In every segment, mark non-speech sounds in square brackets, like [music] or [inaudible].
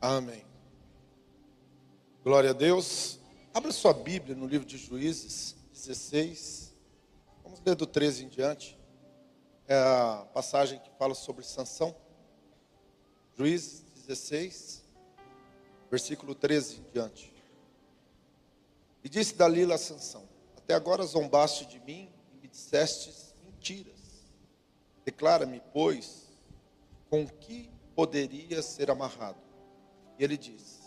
Amém. Glória a Deus. Abra sua Bíblia no livro de Juízes 16. Vamos ler do 13 em diante. É a passagem que fala sobre Sansão. Juízes 16, versículo 13 em diante. E disse Dalila a Sansão: Até agora zombaste de mim e me dissestes mentiras. Declara-me, pois, com que poderia ser amarrado? E ele disse: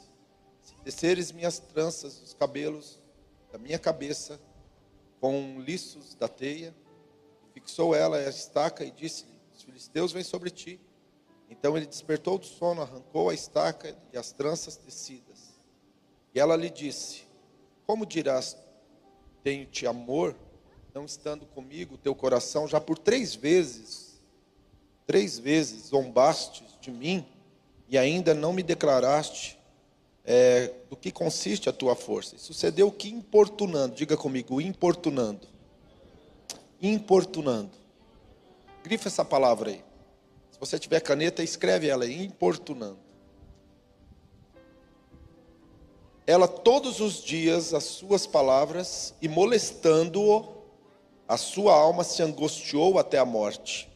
Se desceres minhas tranças, os cabelos da minha cabeça, com liços da teia, fixou ela a estaca e disse-lhe: Os filisteus vêm sobre ti. Então ele despertou do sono, arrancou a estaca e as tranças tecidas. E ela lhe disse: Como dirás, tenho-te amor, não estando comigo, teu coração já por três vezes, três vezes zombaste de mim e ainda não me declaraste é, do que consiste a tua força. E sucedeu que importunando, diga comigo, importunando. Importunando. Grifa essa palavra aí. Se você tiver caneta, escreve ela aí, importunando. Ela todos os dias as suas palavras e molestando-o, a sua alma se angustiou até a morte.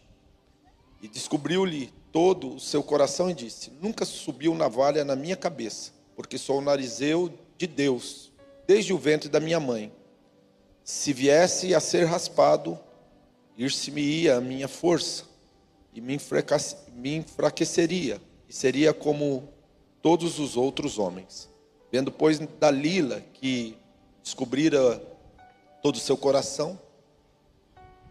E descobriu-lhe todo o seu coração e disse: Nunca subiu navalha na minha cabeça, porque sou o narizeu de Deus, desde o ventre da minha mãe. Se viesse a ser raspado, ir-se-me-ia a minha força, e me enfraqueceria, e seria como todos os outros homens. Vendo, pois, Dalila que descobrira todo o seu coração,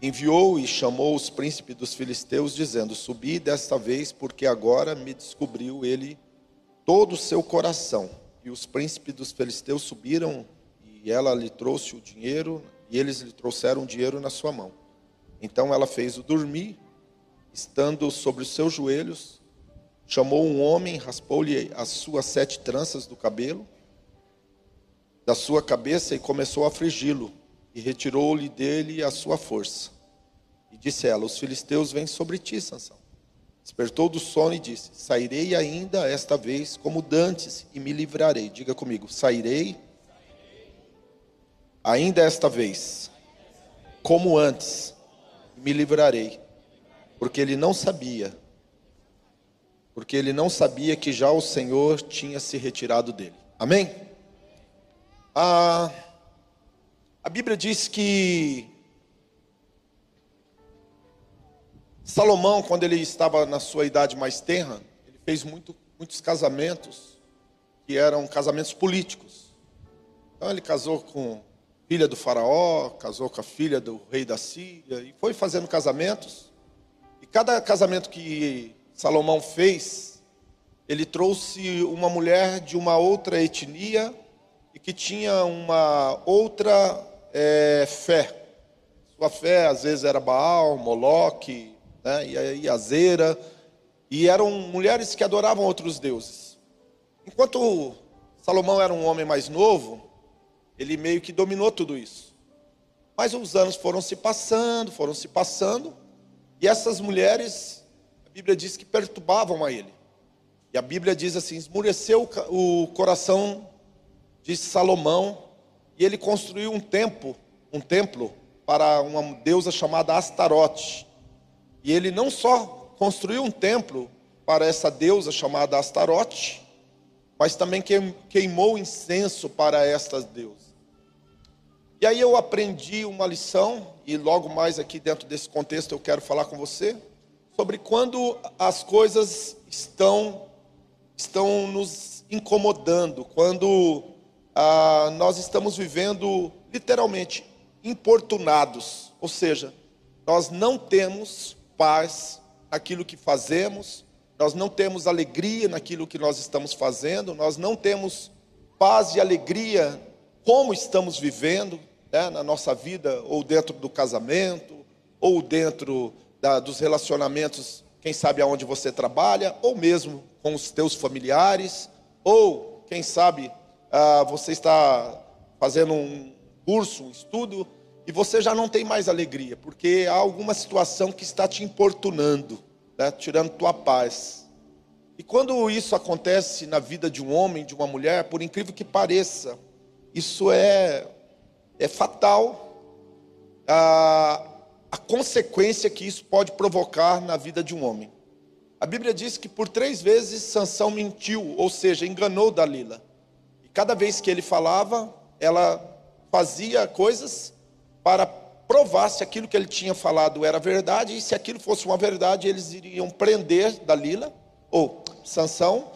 enviou e chamou os príncipes dos filisteus, dizendo: Subi desta vez, porque agora me descobriu ele todo o seu coração. E os príncipes dos filisteus subiram, e ela lhe trouxe o dinheiro, e eles lhe trouxeram o dinheiro na sua mão. Então ela fez-o dormir, estando sobre os seus joelhos, chamou um homem, raspou-lhe as suas sete tranças do cabelo, da sua cabeça, e começou a afligi-lo e retirou-lhe dele a sua força. E disse ela: Os filisteus vêm sobre ti, Sansão. Despertou do sono e disse: Sairei ainda esta vez como dantes e me livrarei. Diga comigo: Sairei ainda esta vez como antes e me livrarei. Porque ele não sabia, porque ele não sabia que já o Senhor tinha se retirado dele. Amém? Ah. A Bíblia diz que Salomão, quando ele estava na sua idade mais tenra, ele fez muito, muitos casamentos que eram casamentos políticos. Então ele casou com a filha do faraó, casou com a filha do rei da Síria e foi fazendo casamentos. E cada casamento que Salomão fez, ele trouxe uma mulher de uma outra etnia e que tinha uma outra é, fé. Sua fé às vezes era Baal, Moloque, né, e e eram mulheres que adoravam outros deuses. Enquanto Salomão era um homem mais novo, ele meio que dominou tudo isso. Mas os anos foram se passando, foram se passando, e essas mulheres, a Bíblia diz que perturbavam a ele. E a Bíblia diz assim: esmureceu o coração de Salomão e ele construiu um templo, um templo para uma deusa chamada Astarote. E ele não só construiu um templo para essa deusa chamada Astarote, mas também queimou incenso para estas deusas. E aí eu aprendi uma lição, e logo mais aqui dentro desse contexto eu quero falar com você, sobre quando as coisas estão, estão nos incomodando, quando ah, nós estamos vivendo literalmente importunados, ou seja, nós não temos paz naquilo que fazemos, nós não temos alegria naquilo que nós estamos fazendo, nós não temos paz e alegria como estamos vivendo né, na nossa vida, ou dentro do casamento, ou dentro da, dos relacionamentos, quem sabe aonde você trabalha, ou mesmo com os teus familiares, ou quem sabe ah, você está fazendo um curso, um estudo, e você já não tem mais alegria, porque há alguma situação que está te importunando, né, tirando tua paz. E quando isso acontece na vida de um homem, de uma mulher, por incrível que pareça, isso é, é fatal. A, a consequência que isso pode provocar na vida de um homem. A Bíblia diz que por três vezes Sansão mentiu, ou seja, enganou Dalila. Cada vez que ele falava, ela fazia coisas para provar se aquilo que ele tinha falado era verdade, e se aquilo fosse uma verdade, eles iriam prender Dalila, ou Sansão,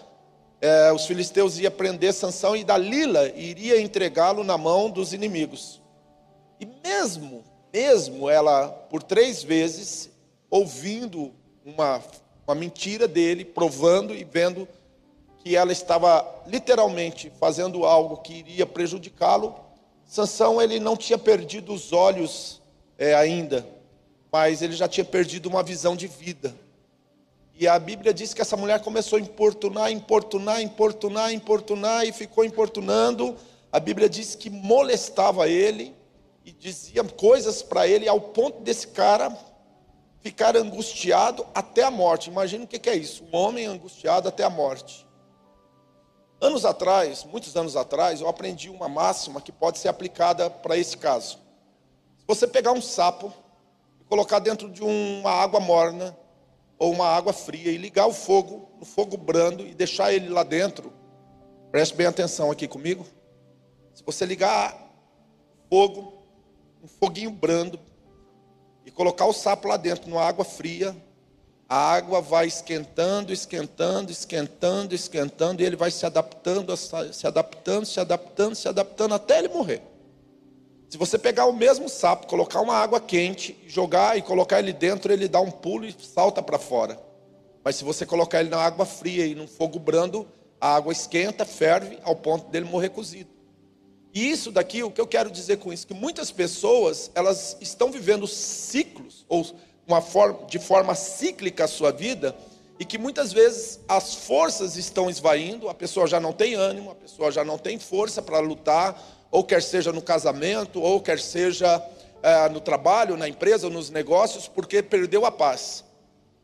é, os filisteus iam prender Sansão e Dalila iria entregá-lo na mão dos inimigos. E mesmo, mesmo ela, por três vezes, ouvindo uma uma mentira dele, provando e vendo que ela estava literalmente fazendo algo que iria prejudicá-lo. Sansão ele não tinha perdido os olhos é, ainda, mas ele já tinha perdido uma visão de vida. E a Bíblia diz que essa mulher começou a importunar, importunar, importunar, importunar e ficou importunando. A Bíblia diz que molestava ele e dizia coisas para ele ao ponto desse cara ficar angustiado até a morte. Imagina o que é isso: um homem angustiado até a morte. Anos atrás, muitos anos atrás, eu aprendi uma máxima que pode ser aplicada para esse caso. Se você pegar um sapo e colocar dentro de uma água morna ou uma água fria e ligar o fogo no fogo brando e deixar ele lá dentro, preste bem atenção aqui comigo. Se você ligar fogo, um foguinho brando, e colocar o sapo lá dentro, numa água fria, a água vai esquentando, esquentando, esquentando, esquentando, e ele vai se adaptando, se adaptando, se adaptando, se adaptando até ele morrer. Se você pegar o mesmo sapo, colocar uma água quente, jogar e colocar ele dentro, ele dá um pulo e salta para fora. Mas se você colocar ele na água fria e num fogo brando, a água esquenta, ferve ao ponto dele morrer cozido. E isso daqui, o que eu quero dizer com isso, que muitas pessoas, elas estão vivendo ciclos, ou forma, de forma cíclica a sua vida, e que muitas vezes as forças estão esvaindo, a pessoa já não tem ânimo, a pessoa já não tem força para lutar, ou quer seja no casamento, ou quer seja é, no trabalho, na empresa, nos negócios, porque perdeu a paz.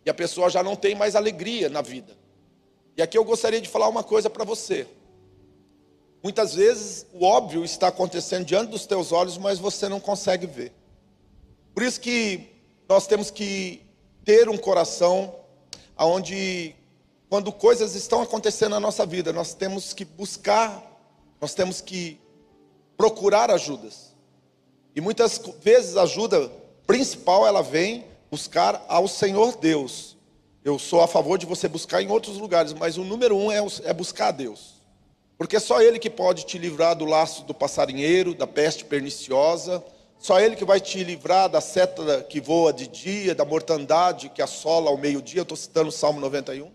E a pessoa já não tem mais alegria na vida. E aqui eu gostaria de falar uma coisa para você. Muitas vezes o óbvio está acontecendo diante dos teus olhos, mas você não consegue ver. Por isso que nós temos que ter um coração onde, quando coisas estão acontecendo na nossa vida, nós temos que buscar, nós temos que procurar ajudas. E muitas vezes a ajuda principal ela vem buscar ao Senhor Deus. Eu sou a favor de você buscar em outros lugares, mas o número um é, é buscar a Deus. Porque é só Ele que pode te livrar do laço do passarinheiro, da peste perniciosa, só Ele que vai te livrar da seta que voa de dia, da mortandade que assola ao meio-dia. Estou citando o Salmo 91.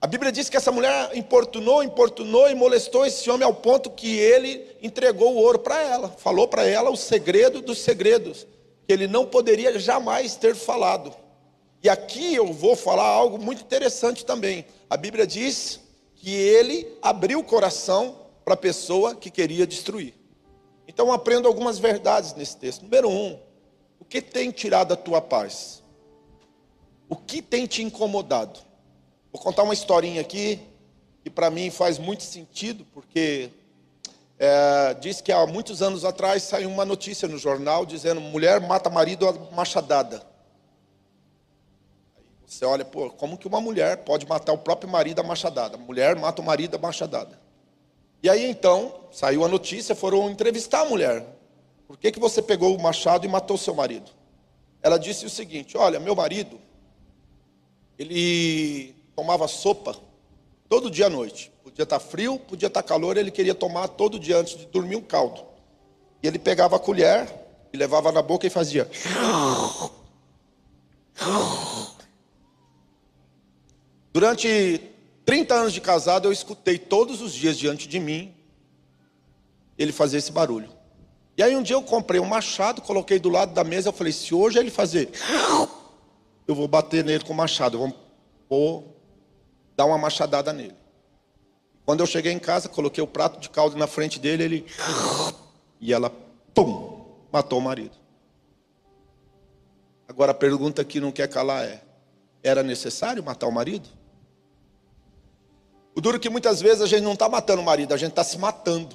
A Bíblia diz que essa mulher importunou, importunou e molestou esse homem ao ponto que ele entregou o ouro para ela, falou para ela o segredo dos segredos, que ele não poderia jamais ter falado. E aqui eu vou falar algo muito interessante também. A Bíblia diz que ele abriu o coração para a pessoa que queria destruir. Então aprendo algumas verdades nesse texto. Número um, o que tem tirado a tua paz? O que tem te incomodado? Vou contar uma historinha aqui que para mim faz muito sentido, porque é, diz que há muitos anos atrás saiu uma notícia no jornal dizendo mulher mata marido a machadada. Você olha, pô, como que uma mulher pode matar o próprio marido a machadada? Mulher mata o marido a machadada. E aí então, saiu a notícia, foram entrevistar a mulher. Por que, que você pegou o machado e matou seu marido? Ela disse o seguinte: Olha, meu marido, ele tomava sopa todo dia à noite. Podia estar frio, podia estar calor, ele queria tomar todo dia antes de dormir um caldo. E ele pegava a colher e levava na boca e fazia. [laughs] Durante 30 anos de casado, eu escutei todos os dias diante de mim ele fazer esse barulho. E aí um dia eu comprei um machado, coloquei do lado da mesa, eu falei, se hoje ele fazer, eu vou bater nele com o machado, vou, vou dar uma machadada nele. Quando eu cheguei em casa, coloquei o prato de caldo na frente dele, ele e ela, pum, matou o marido. Agora a pergunta que não quer calar é: era necessário matar o marido? O duro é que muitas vezes a gente não está matando o marido, a gente está se matando.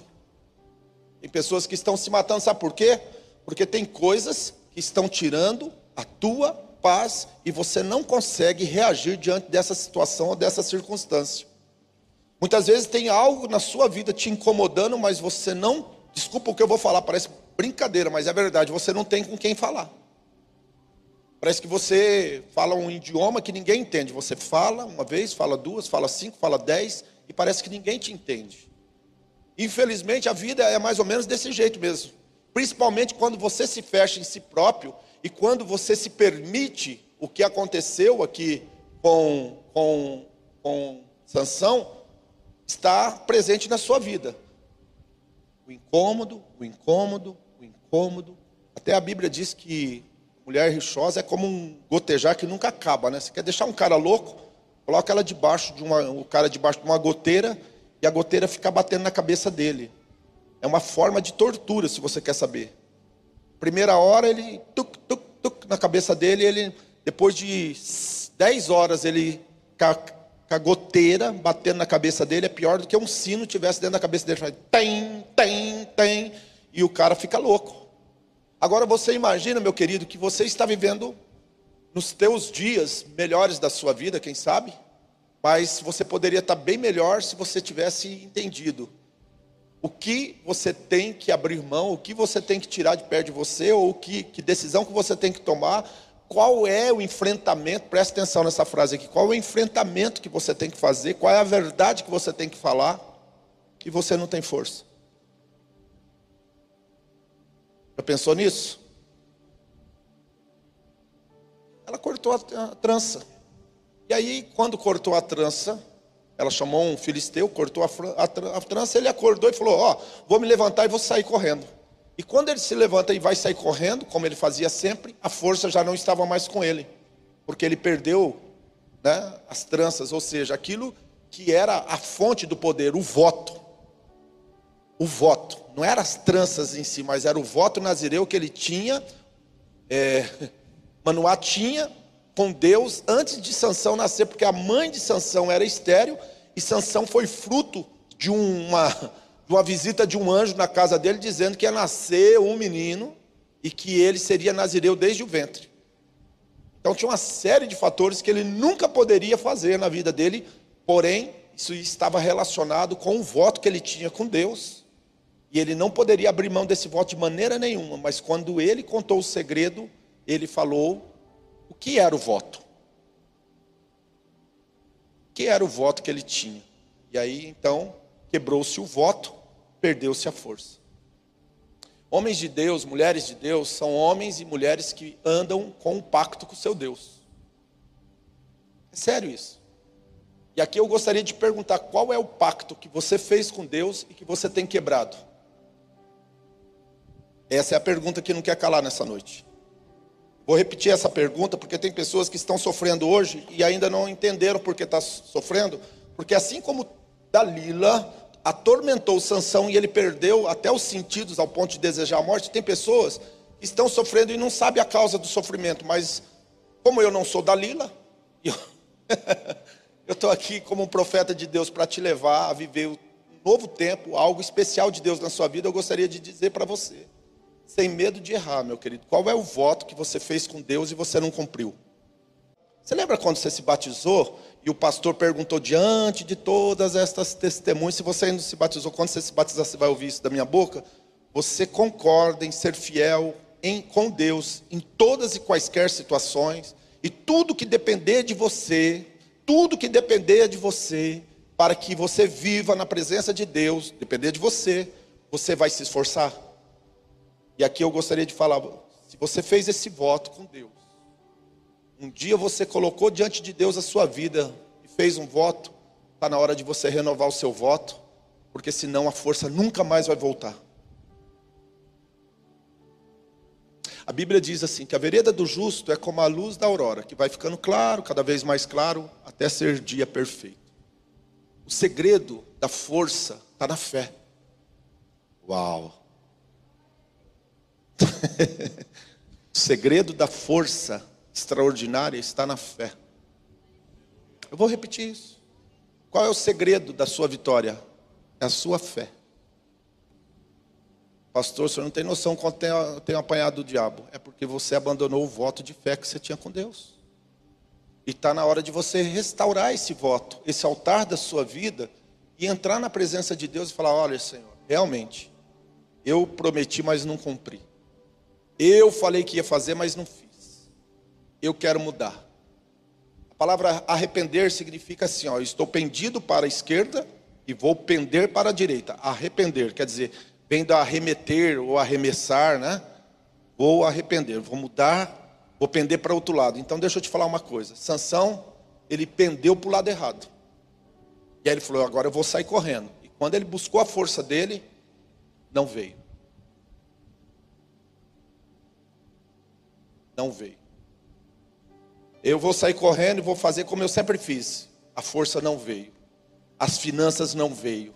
Tem pessoas que estão se matando, sabe por quê? Porque tem coisas que estão tirando a tua paz e você não consegue reagir diante dessa situação ou dessa circunstância. Muitas vezes tem algo na sua vida te incomodando, mas você não, desculpa o que eu vou falar, parece brincadeira, mas é verdade, você não tem com quem falar. Parece que você fala um idioma que ninguém entende. Você fala uma vez, fala duas, fala cinco, fala dez, e parece que ninguém te entende. Infelizmente, a vida é mais ou menos desse jeito mesmo. Principalmente quando você se fecha em si próprio e quando você se permite o que aconteceu aqui com, com, com Sansão, está presente na sua vida. O incômodo, o incômodo, o incômodo. Até a Bíblia diz que mulher rixosa é como um gotejar que nunca acaba, né? Você quer deixar um cara louco, coloca ela debaixo de uma, o cara debaixo de uma goteira e a goteira fica batendo na cabeça dele. É uma forma de tortura, se você quer saber. Primeira hora ele tuc, tuc, tuc na cabeça dele, ele depois de 10 horas ele com a goteira batendo na cabeça dele é pior do que um sino tivesse dentro da cabeça dele. Tem, tem, tem. E o cara fica louco. Agora você imagina, meu querido, que você está vivendo nos teus dias melhores da sua vida, quem sabe? Mas você poderia estar bem melhor se você tivesse entendido o que você tem que abrir mão, o que você tem que tirar de perto de você, ou que, que decisão que você tem que tomar qual é o enfrentamento, presta atenção nessa frase aqui, qual é o enfrentamento que você tem que fazer, qual é a verdade que você tem que falar, e você não tem força. Já pensou nisso? Ela cortou a, trança. E aí, quando cortou a trança, ela chamou um filisteu, cortou a trança, ele acordou e falou: Ó, oh, vou me levantar e vou sair correndo. E quando ele se levanta e vai sair correndo, como ele fazia sempre, a força já não estava mais com ele, porque ele perdeu né, as tranças, ou seja, aquilo que era a fonte do poder, o voto. O voto, não eram as tranças em si, mas era o voto nazireu que ele tinha, é, [laughs] Manoá tinha com Deus antes de Sansão nascer, porque a mãe de Sansão era estéreo e Sansão foi fruto de uma [laughs] de uma visita de um anjo na casa dele, dizendo que ia nascer um menino e que ele seria nazireu desde o ventre. Então tinha uma série de fatores que ele nunca poderia fazer na vida dele, porém, isso estava relacionado com o voto que ele tinha com Deus. E ele não poderia abrir mão desse voto de maneira nenhuma, mas quando ele contou o segredo, ele falou o que era o voto. O que era o voto que ele tinha. E aí, então, quebrou-se o voto, perdeu-se a força. Homens de Deus, mulheres de Deus, são homens e mulheres que andam com um pacto com o seu Deus. É sério isso. E aqui eu gostaria de perguntar qual é o pacto que você fez com Deus e que você tem quebrado. Essa é a pergunta que não quer calar nessa noite. Vou repetir essa pergunta porque tem pessoas que estão sofrendo hoje e ainda não entenderam por que está sofrendo, porque assim como Dalila atormentou Sansão e ele perdeu até os sentidos ao ponto de desejar a morte. Tem pessoas que estão sofrendo e não sabem a causa do sofrimento, mas como eu não sou Dalila, [laughs] eu estou aqui como um profeta de Deus para te levar a viver um novo tempo, algo especial de Deus na sua vida. Eu gostaria de dizer para você, sem medo de errar, meu querido, qual é o voto que você fez com Deus e você não cumpriu? Você lembra quando você se batizou e o pastor perguntou diante de todas estas testemunhas, se você ainda se batizou, quando você se batizar, você vai ouvir isso da minha boca. Você concorda em ser fiel em, com Deus em todas e quaisquer situações, e tudo que depender de você, tudo que depender de você, para que você viva na presença de Deus, depender de você, você vai se esforçar. E aqui eu gostaria de falar, se você fez esse voto com Deus, um dia você colocou diante de Deus a sua vida e fez um voto, está na hora de você renovar o seu voto, porque senão a força nunca mais vai voltar. A Bíblia diz assim: que a vereda do justo é como a luz da aurora, que vai ficando claro, cada vez mais claro, até ser dia perfeito. O segredo da força está na fé. Uau! [laughs] o segredo da força extraordinária está na fé. Eu vou repetir isso. Qual é o segredo da sua vitória? É a sua fé. Pastor, o senhor não tem noção quanto tem, tem apanhado o diabo. É porque você abandonou o voto de fé que você tinha com Deus. E está na hora de você restaurar esse voto, esse altar da sua vida, e entrar na presença de Deus e falar: olha, Senhor, realmente, eu prometi, mas não cumpri. Eu falei que ia fazer, mas não fiz. Eu quero mudar. A palavra arrepender significa assim: ó, estou pendido para a esquerda e vou pender para a direita. Arrepender, quer dizer, vem do arremeter ou arremessar, né? Vou arrepender, vou mudar, vou pender para outro lado. Então deixa eu te falar uma coisa. Sansão, ele pendeu para o lado errado. E aí ele falou: agora eu vou sair correndo. E quando ele buscou a força dele, não veio. Não veio. Eu vou sair correndo e vou fazer como eu sempre fiz. A força não veio. As finanças não veio.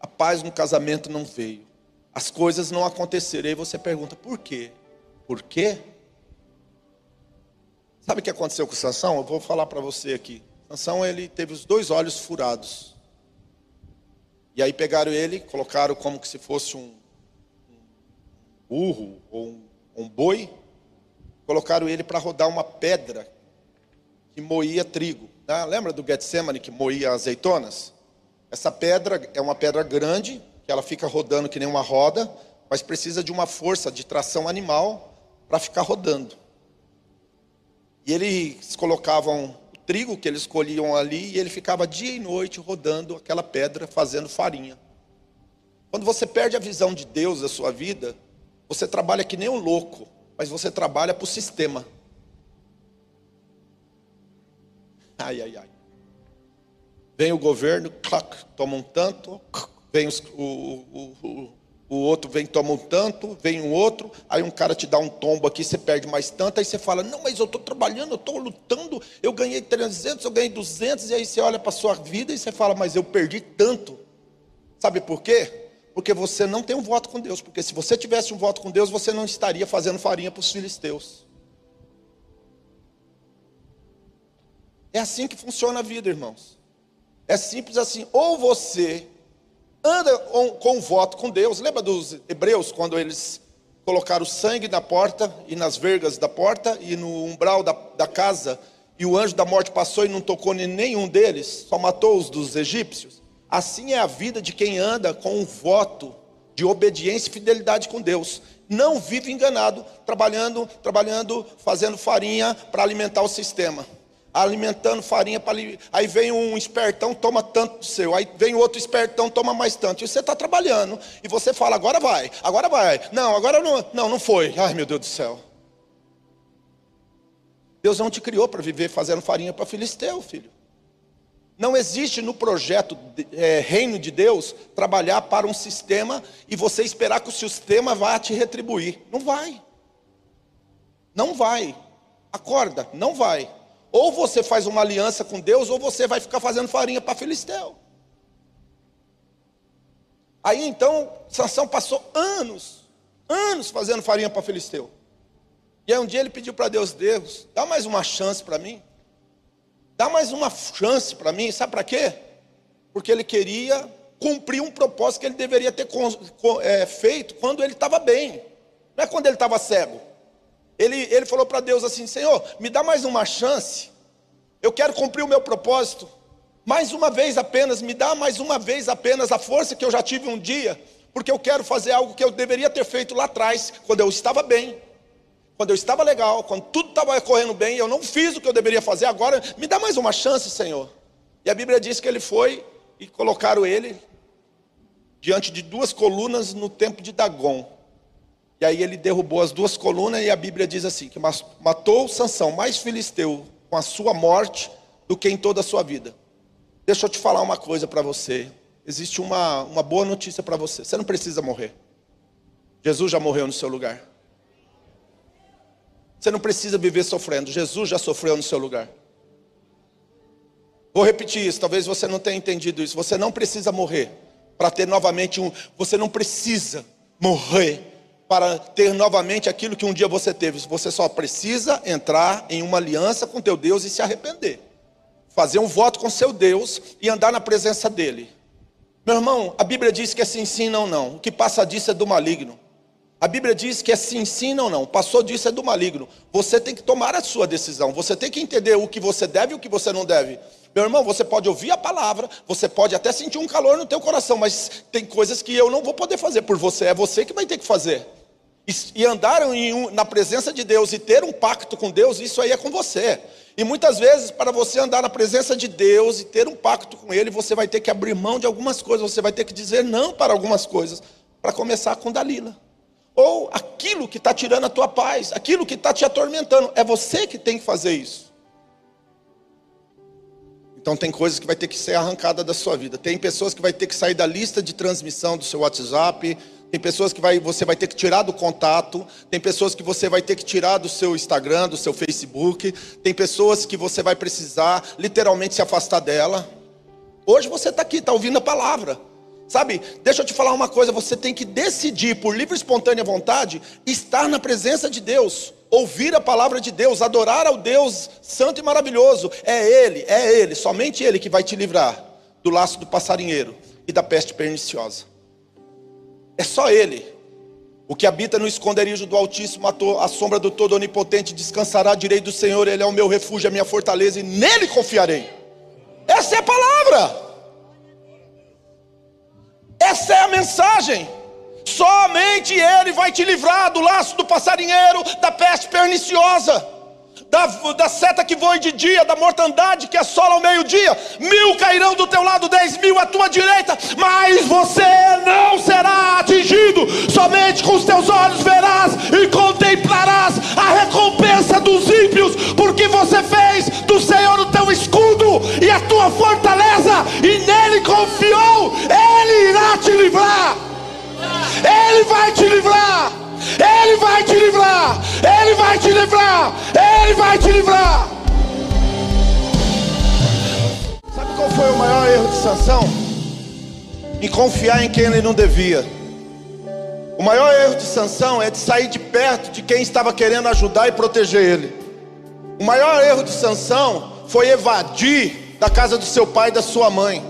A paz no casamento não veio. As coisas não aconteceram. E você pergunta, por quê? Por quê? Sabe o que aconteceu com Sansão? Eu vou falar para você aqui. Sansão, ele teve os dois olhos furados. E aí pegaram ele, colocaram como que se fosse um, um burro ou um, um boi, colocaram ele para rodar uma pedra que moía trigo. Né? Lembra do Getsemane que moía azeitonas? Essa pedra é uma pedra grande, que ela fica rodando que nem uma roda, mas precisa de uma força de tração animal para ficar rodando. E eles colocavam o trigo que eles colhiam ali e ele ficava dia e noite rodando aquela pedra, fazendo farinha. Quando você perde a visão de Deus da sua vida, você trabalha que nem um louco, mas você trabalha para o sistema. Ai, ai, ai. Vem o governo, clac, toma um tanto, vem os, o, o, o, outro vem toma um tanto, vem um outro, aí um cara te dá um tombo aqui, você perde mais tanto, aí você fala, não, mas eu estou trabalhando, eu estou lutando, eu ganhei 300, eu ganhei 200, e aí você olha para a sua vida e você fala, mas eu perdi tanto. Sabe por quê? Porque você não tem um voto com Deus. Porque se você tivesse um voto com Deus, você não estaria fazendo farinha para os filisteus. É assim que funciona a vida, irmãos. É simples assim. Ou você anda com um voto com Deus. Lembra dos hebreus, quando eles colocaram sangue na porta e nas vergas da porta e no umbral da, da casa, e o anjo da morte passou e não tocou em nenhum deles, só matou os dos egípcios? Assim é a vida de quem anda com um voto de obediência e fidelidade com Deus. Não vive enganado, trabalhando, trabalhando, fazendo farinha para alimentar o sistema. Alimentando farinha para aí vem um espertão, toma tanto do seu, aí vem outro espertão, toma mais tanto. E você está trabalhando, e você fala, agora vai, agora vai. Não, agora não, não, não foi. Ai meu Deus do céu. Deus não te criou para viver fazendo farinha para filisteu, filho. Não existe no projeto é, Reino de Deus trabalhar para um sistema e você esperar que o sistema vá te retribuir. Não vai. Não vai. Acorda, não vai. Ou você faz uma aliança com Deus, ou você vai ficar fazendo farinha para Filisteu. Aí então, Sansão passou anos, anos fazendo farinha para Filisteu. E aí um dia ele pediu para Deus, Deus, dá mais uma chance para mim. Dá mais uma chance para mim, sabe para quê? Porque ele queria cumprir um propósito que ele deveria ter é, feito quando ele estava bem, não é quando ele estava cego. Ele, ele falou para Deus assim: Senhor, me dá mais uma chance, eu quero cumprir o meu propósito, mais uma vez apenas, me dá mais uma vez apenas a força que eu já tive um dia, porque eu quero fazer algo que eu deveria ter feito lá atrás, quando eu estava bem quando eu estava legal, quando tudo estava correndo bem, eu não fiz o que eu deveria fazer, agora me dá mais uma chance, Senhor. E a Bíblia diz que ele foi e colocaram ele diante de duas colunas no tempo de Dagon. E aí ele derrubou as duas colunas e a Bíblia diz assim, que matou Sansão mais filisteu com a sua morte do que em toda a sua vida. Deixa eu te falar uma coisa para você. Existe uma, uma boa notícia para você. Você não precisa morrer. Jesus já morreu no seu lugar. Você não precisa viver sofrendo. Jesus já sofreu no seu lugar. Vou repetir isso, talvez você não tenha entendido isso. Você não precisa morrer para ter novamente um. Você não precisa morrer para ter novamente aquilo que um dia você teve. Você só precisa entrar em uma aliança com teu Deus e se arrepender. fazer um voto com seu Deus e andar na presença dele. Meu irmão, a Bíblia diz que é sim, sim, não, não. O que passa disso é do maligno. A Bíblia diz que é sim, sim, não, não. Passou disso é do maligno. Você tem que tomar a sua decisão. Você tem que entender o que você deve e o que você não deve. Meu irmão, você pode ouvir a palavra, você pode até sentir um calor no teu coração, mas tem coisas que eu não vou poder fazer por você, é você que vai ter que fazer. E, e andar um, na presença de Deus e ter um pacto com Deus, isso aí é com você. E muitas vezes, para você andar na presença de Deus e ter um pacto com Ele, você vai ter que abrir mão de algumas coisas, você vai ter que dizer não para algumas coisas, para começar com Dalila. Ou aquilo que está tirando a tua paz, aquilo que está te atormentando, é você que tem que fazer isso. Então tem coisas que vai ter que ser arrancada da sua vida. Tem pessoas que vai ter que sair da lista de transmissão do seu WhatsApp. Tem pessoas que vai, você vai ter que tirar do contato. Tem pessoas que você vai ter que tirar do seu Instagram, do seu Facebook. Tem pessoas que você vai precisar literalmente se afastar dela. Hoje você está aqui, está ouvindo a palavra. Sabe, deixa eu te falar uma coisa: você tem que decidir por livre e espontânea vontade estar na presença de Deus ouvir a palavra de Deus, adorar ao Deus santo e maravilhoso. É Ele, é Ele, somente Ele que vai te livrar do laço do passarinheiro e da peste perniciosa. É só Ele. O que habita no esconderijo do Altíssimo, a sombra do Todo Onipotente, descansará à direita do Senhor, Ele é o meu refúgio, a minha fortaleza, e nele confiarei. Essa é a palavra. Essa é a mensagem. Somente Ele vai te livrar do laço do passarinheiro, da peste perniciosa, da, da seta que voa de dia, da mortandade que assola ao meio-dia. Mil cairão do teu lado, dez mil à tua direita, mas você não será atingido. Livrar. Ele vai te livrar. Sabe qual foi o maior erro de Sansão? Em confiar em quem ele não devia. O maior erro de Sansão é de sair de perto de quem estava querendo ajudar e proteger ele. O maior erro de Sansão foi evadir da casa do seu pai e da sua mãe.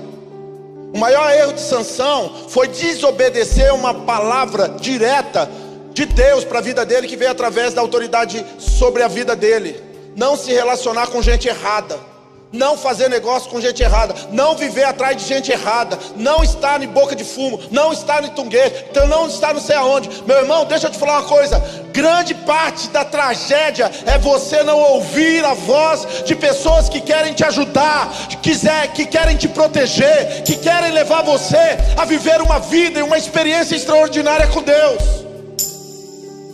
O maior erro de Sansão foi desobedecer uma palavra direta de Deus para a vida dele que veio através da autoridade sobre a vida dele. Não se relacionar com gente errada não fazer negócio com gente errada, não viver atrás de gente errada, não estar em boca de fumo, não estar em tunguê, então não estar não sei aonde. Meu irmão, deixa eu te falar uma coisa: grande parte da tragédia é você não ouvir a voz de pessoas que querem te ajudar, quiser, que querem te proteger, que querem levar você a viver uma vida e uma experiência extraordinária com Deus.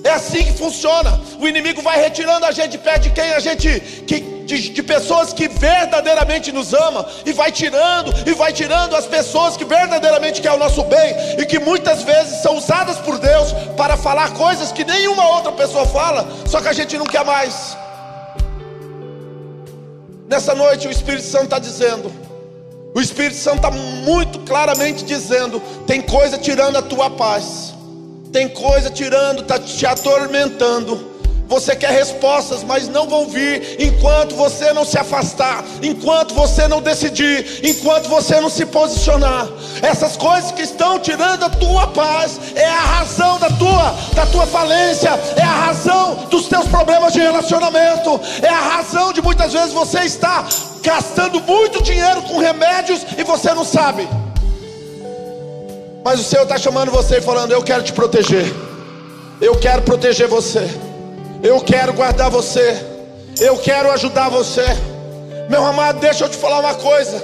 É assim que funciona. O inimigo vai retirando a gente de pé de quem a gente que de, de, pessoas que verdadeiramente nos ama e vai tirando e vai tirando as pessoas que verdadeiramente querem o nosso bem e que muitas vezes são usadas por Deus para falar coisas que nenhuma outra pessoa fala, só que a gente não quer mais. Nessa noite o Espírito Santo está dizendo, o Espírito Santo está muito claramente dizendo: tem coisa tirando a tua paz, tem coisa tirando, está te atormentando você quer respostas, mas não vão vir enquanto você não se afastar, enquanto você não decidir, enquanto você não se posicionar. Essas coisas que estão tirando a tua paz é a razão da tua, da tua falência, é a razão dos teus problemas de relacionamento, é a razão de muitas vezes você estar gastando muito dinheiro com remédios e você não sabe. Mas o Senhor está chamando você e falando: Eu quero te proteger, eu quero proteger você. Eu quero guardar você. Eu quero ajudar você. Meu amado, deixa eu te falar uma coisa.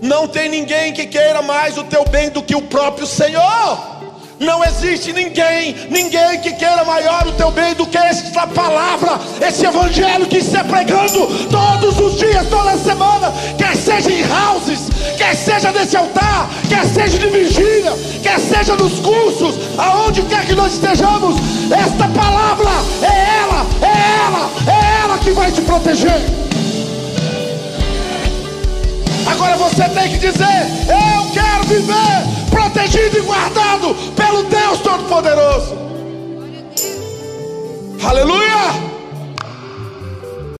Não tem ninguém que queira mais o teu bem do que o próprio Senhor. Não existe ninguém, ninguém que queira maior o teu bem do que esta palavra, esse evangelho que está pregando todos os dias, toda semana, quer seja em houses, quer seja nesse altar, quer seja de vigília, quer seja nos cursos, aonde quer que nós estejamos, esta palavra é ela, é ela, é ela que vai te proteger. Agora você tem que dizer: Eu quero viver protegido e guardado pelo Deus Todo-Poderoso. Aleluia!